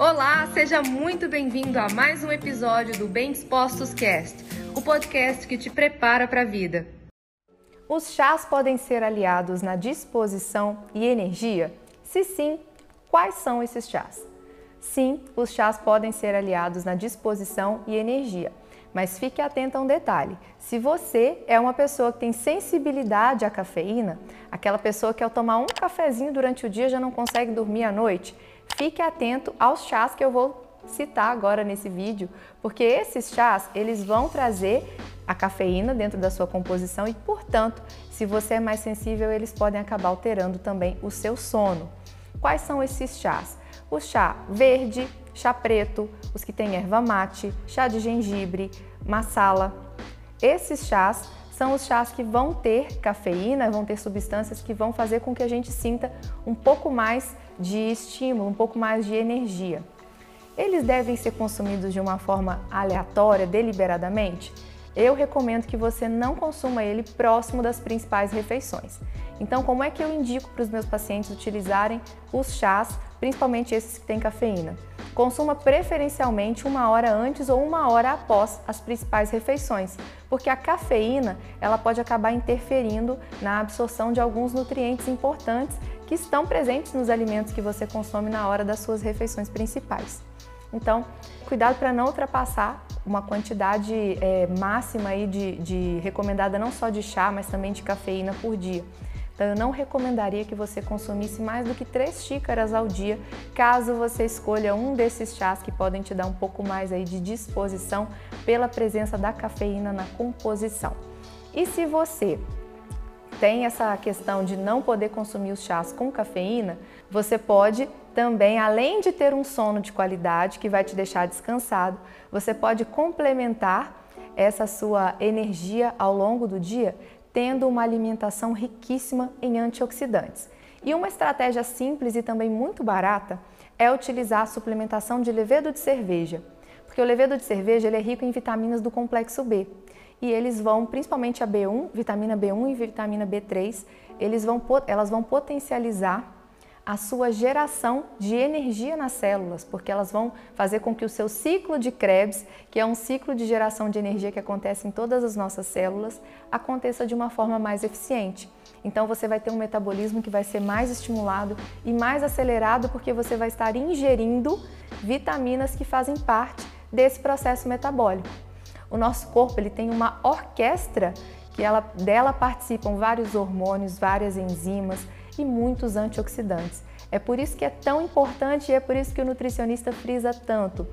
Olá, seja muito bem-vindo a mais um episódio do Bem Dispostos Cast, o podcast que te prepara para a vida. Os chás podem ser aliados na disposição e energia? Se sim, quais são esses chás? Sim, os chás podem ser aliados na disposição e energia. Mas fique atento a um detalhe: se você é uma pessoa que tem sensibilidade à cafeína, aquela pessoa que ao tomar um cafezinho durante o dia já não consegue dormir à noite, fique atento aos chás que eu vou citar agora nesse vídeo, porque esses chás, eles vão trazer a cafeína dentro da sua composição e, portanto, se você é mais sensível, eles podem acabar alterando também o seu sono. Quais são esses chás? O chá verde, chá preto, os que têm erva mate, chá de gengibre, massala. Esses chás são os chás que vão ter cafeína, vão ter substâncias que vão fazer com que a gente sinta um pouco mais de estímulo, um pouco mais de energia. Eles devem ser consumidos de uma forma aleatória, deliberadamente? Eu recomendo que você não consuma ele próximo das principais refeições. Então, como é que eu indico para os meus pacientes utilizarem os chás, principalmente esses que têm cafeína? Consuma preferencialmente uma hora antes ou uma hora após as principais refeições, porque a cafeína ela pode acabar interferindo na absorção de alguns nutrientes importantes que estão presentes nos alimentos que você consome na hora das suas refeições principais. Então, cuidado para não ultrapassar uma quantidade é, máxima aí de, de recomendada não só de chá, mas também de cafeína por dia. Então, eu não recomendaria que você consumisse mais do que 3 xícaras ao dia, caso você escolha um desses chás que podem te dar um pouco mais aí de disposição pela presença da cafeína na composição. E se você tem essa questão de não poder consumir os chás com cafeína, você pode também, além de ter um sono de qualidade que vai te deixar descansado, você pode complementar essa sua energia ao longo do dia tendo uma alimentação riquíssima em antioxidantes. E uma estratégia simples e também muito barata é utilizar a suplementação de levedo de cerveja, porque o levedo de cerveja ele é rico em vitaminas do complexo B e eles vão, principalmente a B1, vitamina B1 e vitamina B3, eles vão, elas vão potencializar a sua geração de energia nas células, porque elas vão fazer com que o seu ciclo de Krebs, que é um ciclo de geração de energia que acontece em todas as nossas células, aconteça de uma forma mais eficiente. Então você vai ter um metabolismo que vai ser mais estimulado e mais acelerado porque você vai estar ingerindo vitaminas que fazem parte desse processo metabólico. O nosso corpo ele tem uma orquestra que ela, dela participam vários hormônios, várias enzimas, muitos antioxidantes. É por isso que é tão importante e é por isso que o nutricionista frisa tanto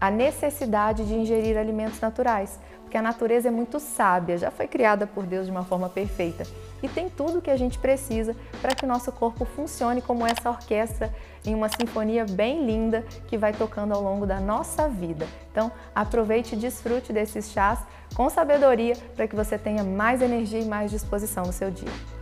a necessidade de ingerir alimentos naturais, porque a natureza é muito sábia, já foi criada por Deus de uma forma perfeita e tem tudo o que a gente precisa para que o nosso corpo funcione como essa orquestra em uma sinfonia bem linda que vai tocando ao longo da nossa vida. Então, aproveite e desfrute desses chás com sabedoria para que você tenha mais energia e mais disposição no seu dia.